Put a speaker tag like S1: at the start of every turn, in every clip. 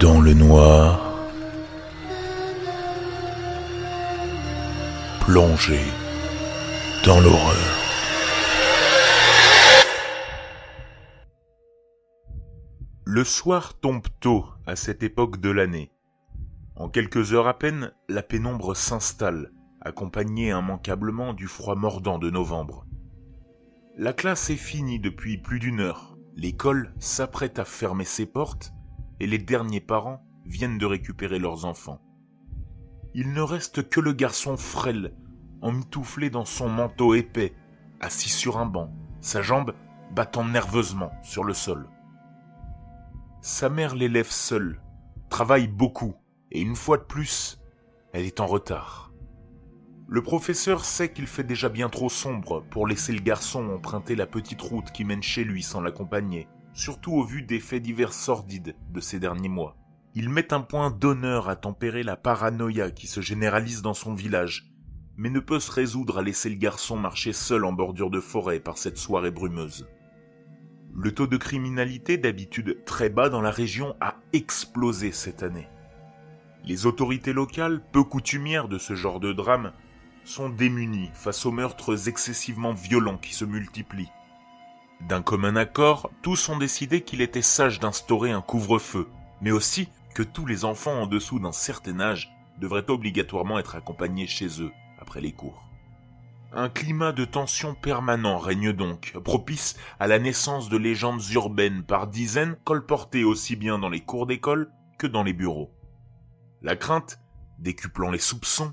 S1: Dans le noir, plongé dans l'horreur.
S2: Le soir tombe tôt à cette époque de l'année. En quelques heures à peine, la pénombre s'installe, accompagnée immanquablement du froid mordant de novembre. La classe est finie depuis plus d'une heure. L'école s'apprête à fermer ses portes et les derniers parents viennent de récupérer leurs enfants. Il ne reste que le garçon frêle, emmitouflé dans son manteau épais, assis sur un banc, sa jambe battant nerveusement sur le sol. Sa mère l'élève seule, travaille beaucoup, et une fois de plus, elle est en retard. Le professeur sait qu'il fait déjà bien trop sombre pour laisser le garçon emprunter la petite route qui mène chez lui sans l'accompagner, surtout au vu des faits divers sordides de ces derniers mois. Il met un point d'honneur à tempérer la paranoïa qui se généralise dans son village, mais ne peut se résoudre à laisser le garçon marcher seul en bordure de forêt par cette soirée brumeuse. Le taux de criminalité, d'habitude très bas dans la région, a explosé cette année. Les autorités locales, peu coutumières de ce genre de drame, sont démunis face aux meurtres excessivement violents qui se multiplient. D'un commun accord, tous ont décidé qu'il était sage d'instaurer un couvre-feu, mais aussi que tous les enfants en dessous d'un certain âge devraient obligatoirement être accompagnés chez eux après les cours. Un climat de tension permanent règne donc, propice à la naissance de légendes urbaines par dizaines colportées aussi bien dans les cours d'école que dans les bureaux. La crainte, décuplant les soupçons,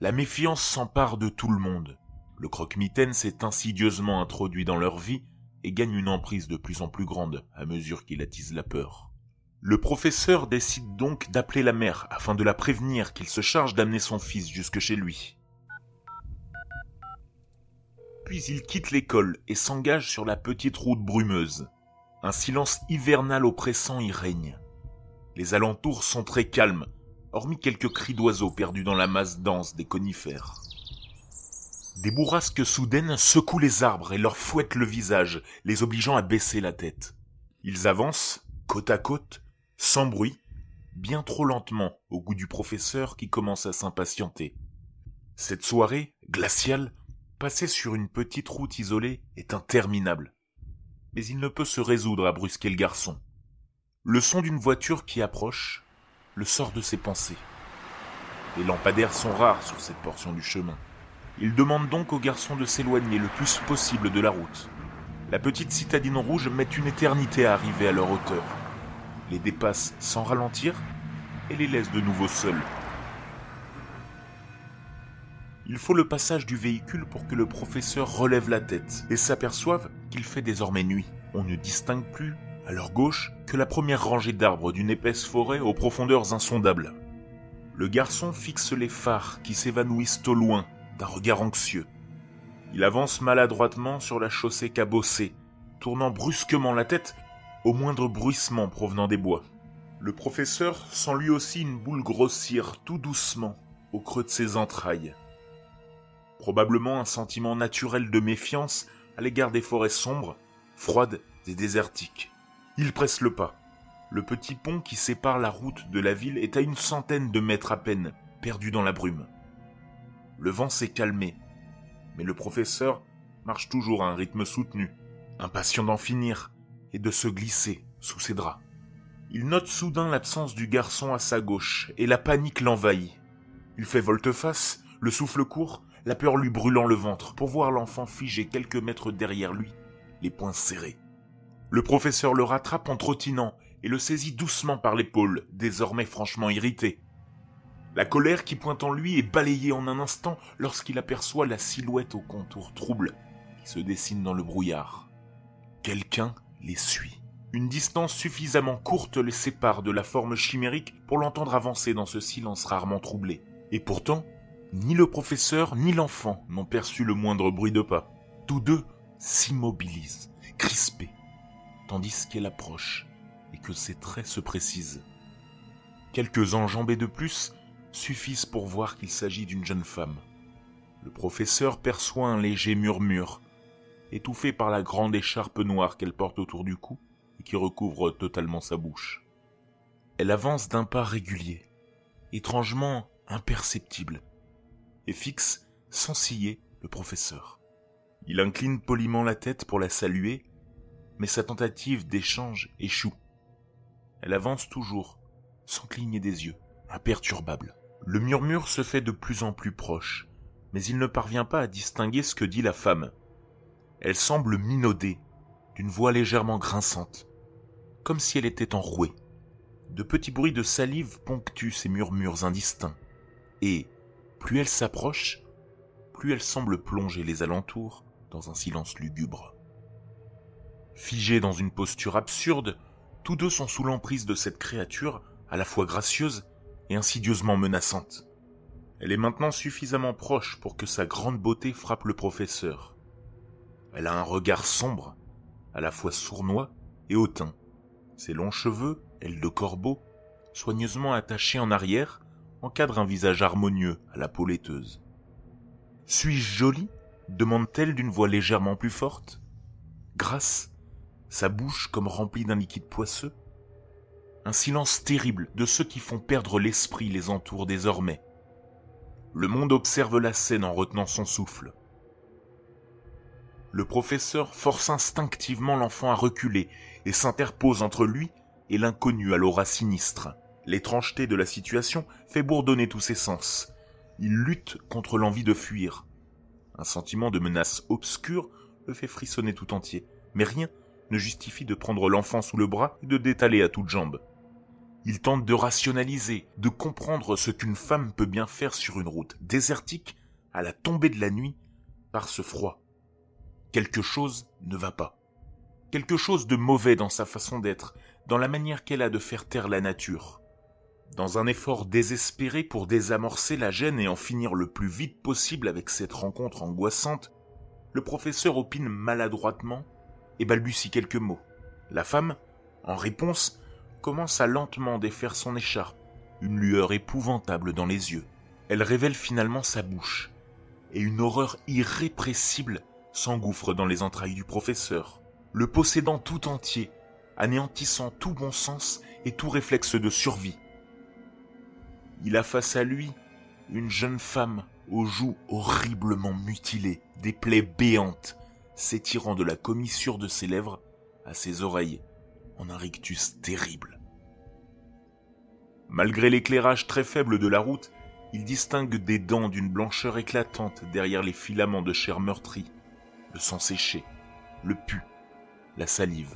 S2: la méfiance s'empare de tout le monde. Le croque-mitaine s'est insidieusement introduit dans leur vie gagne une emprise de plus en plus grande à mesure qu'il attise la peur. Le professeur décide donc d'appeler la mère afin de la prévenir qu'il se charge d'amener son fils jusque chez lui. Puis il quitte l'école et s'engage sur la petite route brumeuse. Un silence hivernal oppressant y règne. Les alentours sont très calmes, hormis quelques cris d'oiseaux perdus dans la masse dense des conifères. Des bourrasques soudaines secouent les arbres et leur fouettent le visage, les obligeant à baisser la tête. Ils avancent, côte à côte, sans bruit, bien trop lentement au goût du professeur qui commence à s'impatienter. Cette soirée, glaciale, passée sur une petite route isolée, est interminable. Mais il ne peut se résoudre à brusquer le garçon. Le son d'une voiture qui approche le sort de ses pensées. Les lampadaires sont rares sur cette portion du chemin. Il demande donc au garçon de s'éloigner le plus possible de la route. La petite citadine rouge met une éternité à arriver à leur hauteur. Les dépasse sans ralentir et les laisse de nouveau seuls. Il faut le passage du véhicule pour que le professeur relève la tête et s'aperçoive qu'il fait désormais nuit. On ne distingue plus à leur gauche que la première rangée d'arbres d'une épaisse forêt aux profondeurs insondables. Le garçon fixe les phares qui s'évanouissent au loin d'un regard anxieux. Il avance maladroitement sur la chaussée cabossée, tournant brusquement la tête au moindre bruissement provenant des bois. Le professeur sent lui aussi une boule grossir tout doucement au creux de ses entrailles. Probablement un sentiment naturel de méfiance à l'égard des forêts sombres, froides et désertiques. Il presse le pas. Le petit pont qui sépare la route de la ville est à une centaine de mètres à peine, perdu dans la brume. Le vent s'est calmé, mais le professeur marche toujours à un rythme soutenu, impatient d'en finir et de se glisser sous ses draps. Il note soudain l'absence du garçon à sa gauche et la panique l'envahit. Il fait volte-face, le souffle court, la peur lui brûlant le ventre pour voir l'enfant figé quelques mètres derrière lui, les poings serrés. Le professeur le rattrape en trottinant et le saisit doucement par l'épaule, désormais franchement irrité. La colère qui pointe en lui est balayée en un instant lorsqu'il aperçoit la silhouette au contour trouble qui se dessine dans le brouillard. Quelqu'un les suit. Une distance suffisamment courte les sépare de la forme chimérique pour l'entendre avancer dans ce silence rarement troublé. Et pourtant, ni le professeur ni l'enfant n'ont perçu le moindre bruit de pas. Tous deux s'immobilisent, crispés, tandis qu'elle approche et que ses traits se précisent. Quelques enjambées de plus suffisent pour voir qu'il s'agit d'une jeune femme. Le professeur perçoit un léger murmure, étouffé par la grande écharpe noire qu'elle porte autour du cou et qui recouvre totalement sa bouche. Elle avance d'un pas régulier, étrangement imperceptible, et fixe, sans ciller, le professeur. Il incline poliment la tête pour la saluer, mais sa tentative d'échange échoue. Elle avance toujours, sans cligner des yeux, imperturbable. Le murmure se fait de plus en plus proche, mais il ne parvient pas à distinguer ce que dit la femme. Elle semble minauder, d'une voix légèrement grinçante, comme si elle était enrouée. De petits bruits de salive ponctuent ces murmures indistincts, et, plus elle s'approche, plus elle semble plonger les alentours dans un silence lugubre. Figés dans une posture absurde, tous deux sont sous l'emprise de cette créature à la fois gracieuse et insidieusement menaçante. Elle est maintenant suffisamment proche pour que sa grande beauté frappe le professeur. Elle a un regard sombre, à la fois sournois et hautain. Ses longs cheveux, ailes de corbeau, soigneusement attachés en arrière, encadrent un visage harmonieux à la peau laiteuse. Suis-je jolie? demande-t-elle d'une voix légèrement plus forte. Grasse, sa bouche comme remplie d'un liquide poisseux. Un silence terrible de ceux qui font perdre l'esprit les entoure désormais. Le monde observe la scène en retenant son souffle. Le professeur force instinctivement l'enfant à reculer et s'interpose entre lui et l'inconnu à l'aura sinistre. L'étrangeté de la situation fait bourdonner tous ses sens. Il lutte contre l'envie de fuir. Un sentiment de menace obscure le fait frissonner tout entier, mais rien ne justifie de prendre l'enfant sous le bras et de détaler à toutes jambes. Il tente de rationaliser, de comprendre ce qu'une femme peut bien faire sur une route désertique à la tombée de la nuit par ce froid. Quelque chose ne va pas. Quelque chose de mauvais dans sa façon d'être, dans la manière qu'elle a de faire taire la nature. Dans un effort désespéré pour désamorcer la gêne et en finir le plus vite possible avec cette rencontre angoissante, le professeur opine maladroitement et balbutie quelques mots. La femme, en réponse, commence à lentement défaire son écharpe, une lueur épouvantable dans les yeux. Elle révèle finalement sa bouche, et une horreur irrépressible s'engouffre dans les entrailles du professeur, le possédant tout entier, anéantissant tout bon sens et tout réflexe de survie. Il a face à lui une jeune femme aux joues horriblement mutilées, des plaies béantes, s'étirant de la commissure de ses lèvres à ses oreilles en un rictus terrible. Malgré l'éclairage très faible de la route, il distingue des dents d'une blancheur éclatante derrière les filaments de chair meurtrie, le sang séché, le pu, la salive.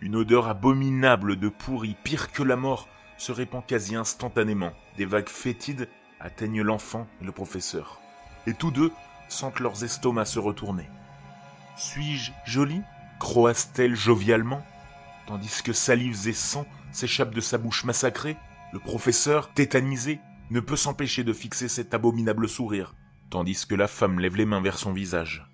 S2: Une odeur abominable de pourri, pire que la mort, se répand quasi instantanément. Des vagues fétides atteignent l'enfant et le professeur. Et tous deux sentent leurs estomacs se retourner. Suis-je jolie croasse-t-elle jovialement, tandis que salives et sang s'échappent de sa bouche massacrée Le professeur, tétanisé, ne peut s'empêcher de fixer cet abominable sourire, tandis que la femme lève les mains vers son visage.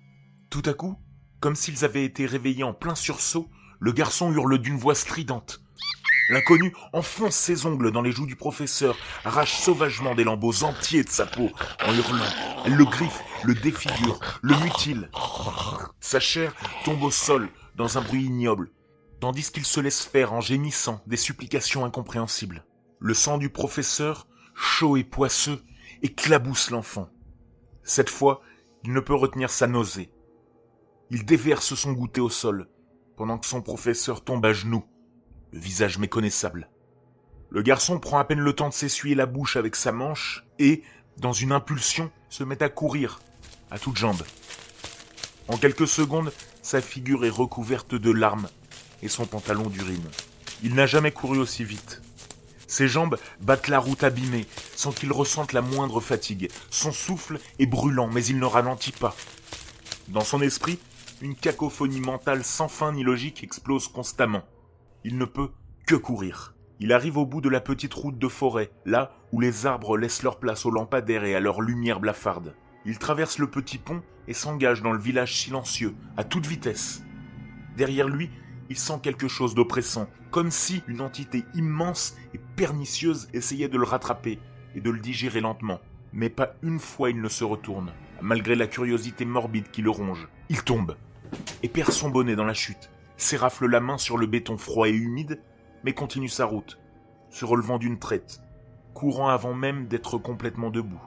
S2: Tout à coup, comme s'ils avaient été réveillés en plein sursaut, le garçon hurle d'une voix stridente. L'inconnu enfonce ses ongles dans les joues du professeur, arrache sauvagement des lambeaux entiers de sa peau, en hurlant. Elle le griffe, le défigure, le mutile. Sa chair tombe au sol dans un bruit ignoble, tandis qu'il se laisse faire en gémissant des supplications incompréhensibles. Le sang du professeur, chaud et poisseux, éclabousse l'enfant. Cette fois, il ne peut retenir sa nausée. Il déverse son goûter au sol, pendant que son professeur tombe à genoux, le visage méconnaissable. Le garçon prend à peine le temps de s'essuyer la bouche avec sa manche et, dans une impulsion, se met à courir, à toutes jambes. En quelques secondes, sa figure est recouverte de larmes et son pantalon d'urine. Il n'a jamais couru aussi vite. Ses jambes battent la route abîmée sans qu'il ressente la moindre fatigue. Son souffle est brûlant, mais il ne ralentit pas. Dans son esprit, une cacophonie mentale sans fin ni logique explose constamment. Il ne peut que courir. Il arrive au bout de la petite route de forêt, là où les arbres laissent leur place aux lampadaires et à leur lumière blafarde. Il traverse le petit pont et s'engage dans le village silencieux, à toute vitesse. Derrière lui, il sent quelque chose d'oppressant, comme si une entité immense et pernicieuse essayait de le rattraper et de le digérer lentement. Mais pas une fois il ne se retourne, malgré la curiosité morbide qui le ronge. Il tombe et perd son bonnet dans la chute, s'érafle la main sur le béton froid et humide mais continue sa route, se relevant d'une traite, courant avant même d'être complètement debout.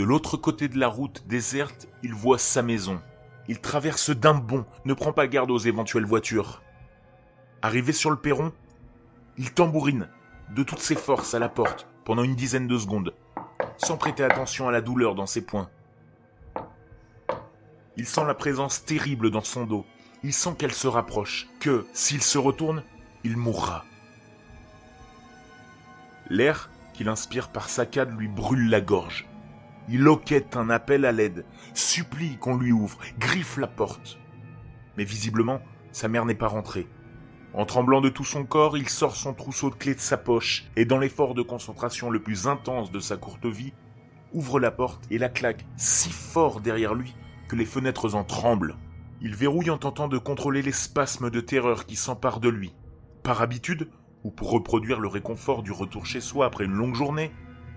S2: De l'autre côté de la route déserte, il voit sa maison. Il traverse d'un bond, ne prend pas garde aux éventuelles voitures. Arrivé sur le perron, il tambourine de toutes ses forces à la porte pendant une dizaine de secondes, sans prêter attention à la douleur dans ses poings. Il sent la présence terrible dans son dos. Il sent qu'elle se rapproche, que, s'il se retourne, il mourra. L'air qu'il inspire par saccade lui brûle la gorge. Il loquette un appel à l'aide, supplie qu'on lui ouvre, griffe la porte. Mais visiblement, sa mère n'est pas rentrée. En tremblant de tout son corps, il sort son trousseau de clés de sa poche et dans l'effort de concentration le plus intense de sa courte vie, ouvre la porte et la claque si fort derrière lui que les fenêtres en tremblent. Il verrouille en tentant de contrôler les spasmes de terreur qui s'emparent de lui. Par habitude, ou pour reproduire le réconfort du retour chez soi après une longue journée,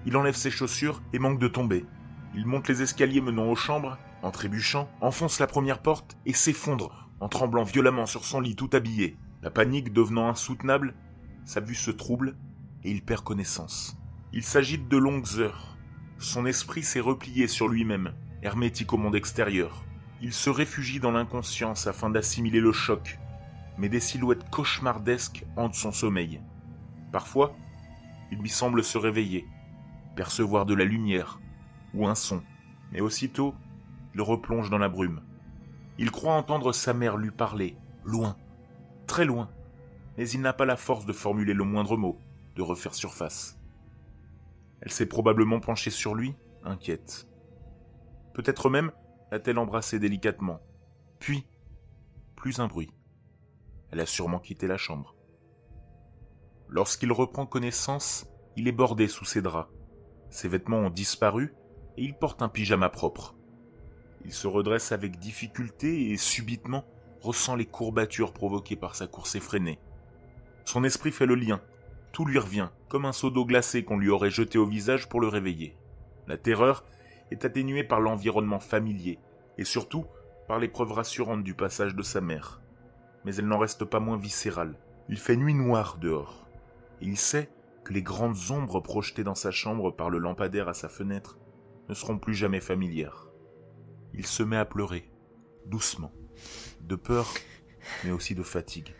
S2: il enlève ses chaussures et manque de tomber. Il monte les escaliers menant aux chambres, en trébuchant, enfonce la première porte et s'effondre en tremblant violemment sur son lit tout habillé. La panique devenant insoutenable, sa vue se trouble et il perd connaissance. Il s'agite de longues heures. Son esprit s'est replié sur lui-même, hermétique au monde extérieur. Il se réfugie dans l'inconscience afin d'assimiler le choc, mais des silhouettes cauchemardesques hantent son sommeil. Parfois, il lui semble se réveiller, percevoir de la lumière ou un son, mais aussitôt, il replonge dans la brume. Il croit entendre sa mère lui parler, loin, très loin, mais il n'a pas la force de formuler le moindre mot, de refaire surface. Elle s'est probablement penchée sur lui, inquiète. Peut-être même l'a-t-elle embrassé délicatement. Puis, plus un bruit. Elle a sûrement quitté la chambre. Lorsqu'il reprend connaissance, il est bordé sous ses draps. Ses vêtements ont disparu et il porte un pyjama propre. Il se redresse avec difficulté et subitement ressent les courbatures provoquées par sa course effrénée. Son esprit fait le lien. Tout lui revient, comme un seau d'eau glacée qu'on lui aurait jeté au visage pour le réveiller. La terreur est atténuée par l'environnement familier, et surtout par l'épreuve rassurante du passage de sa mère. Mais elle n'en reste pas moins viscérale. Il fait nuit noire dehors, il sait que les grandes ombres projetées dans sa chambre par le lampadaire à sa fenêtre ne seront plus jamais familières. Il se met à pleurer, doucement, de peur, mais aussi de fatigue.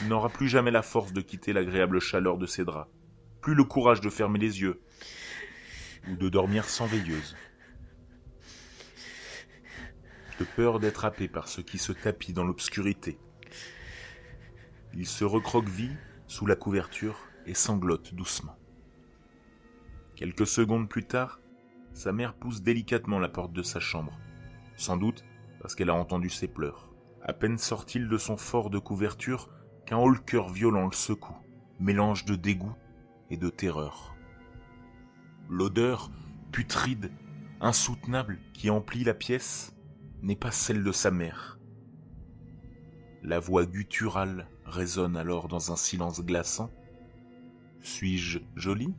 S2: Il n'aura plus jamais la force de quitter l'agréable chaleur de ses draps, plus le courage de fermer les yeux, ou de dormir sans veilleuse. De peur d'être happé par ce qui se tapit dans l'obscurité. Il se recroqueville sous la couverture et sanglote doucement. Quelques secondes plus tard, sa mère pousse délicatement la porte de sa chambre, sans doute parce qu'elle a entendu ses pleurs. À peine sort-il de son fort de couverture qu'un haut-cœur violent le secoue, mélange de dégoût et de terreur. L'odeur, putride, insoutenable, qui emplit la pièce, n'est pas celle de sa mère. La voix gutturale résonne alors dans un silence glaçant. Suis-je jolie